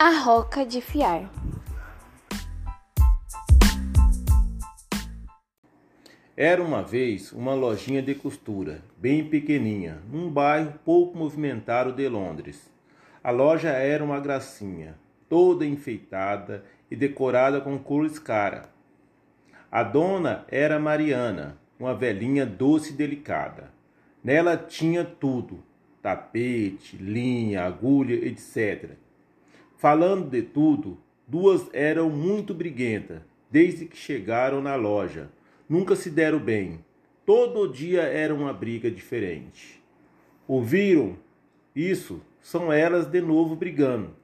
A roca de fiar. Era uma vez uma lojinha de costura, bem pequeninha, num bairro pouco movimentado de Londres. A loja era uma gracinha, toda enfeitada e decorada com cores cara. A dona era Mariana, uma velhinha doce e delicada. Nela tinha tudo: tapete, linha, agulha, etc. Falando de tudo, duas eram muito briguentas desde que chegaram na loja. Nunca se deram bem. Todo dia era uma briga diferente. Ouviram? Isso, são elas de novo brigando.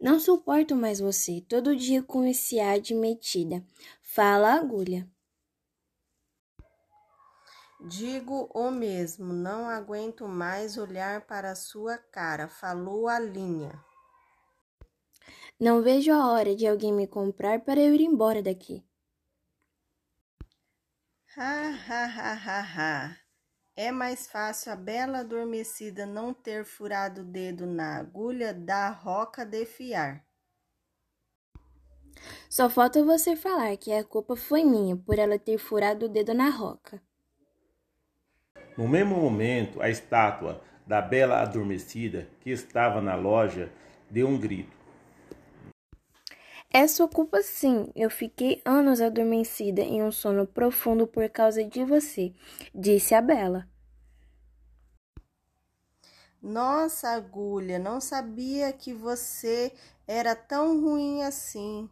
Não suporto mais você, todo dia com esse ar de metida. Fala a agulha. Digo o mesmo, não aguento mais olhar para a sua cara, falou a linha. Não vejo a hora de alguém me comprar para eu ir embora daqui. Ha, ha, ha, ha, ha. É mais fácil a bela adormecida não ter furado o dedo na agulha da roca de fiar. Só falta você falar que a culpa foi minha por ela ter furado o dedo na roca. No mesmo momento, a estátua da bela adormecida que estava na loja deu um grito. É sua culpa sim. Eu fiquei anos adormecida em um sono profundo por causa de você, disse a Bela. Nossa, agulha, não sabia que você era tão ruim assim.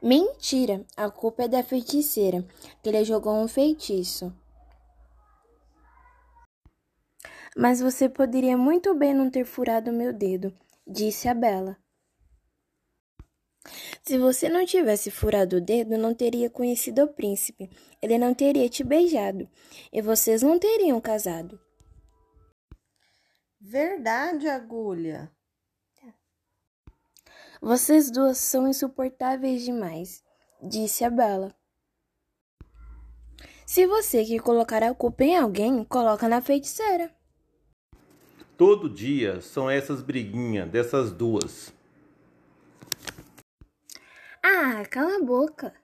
Mentira! A culpa é da feiticeira, que ele jogou um feitiço. Mas você poderia muito bem não ter furado meu dedo, disse a Bela. Se você não tivesse furado o dedo, não teria conhecido o príncipe. Ele não teria te beijado e vocês não teriam casado. Verdade, agulha. Vocês duas são insuportáveis demais, disse a Bela. Se você quer colocar a culpa em alguém, coloca na feiticeira. Todo dia são essas briguinhas dessas duas. Ah, cala a boca.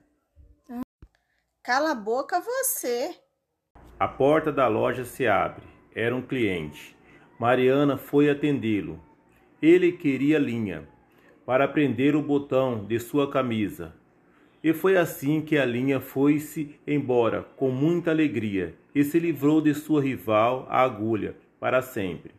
Cala a boca você. A porta da loja se abre. Era um cliente. Mariana foi atendê-lo. Ele queria linha para prender o botão de sua camisa. E foi assim que a linha foi-se embora com muita alegria e se livrou de sua rival, a agulha, para sempre.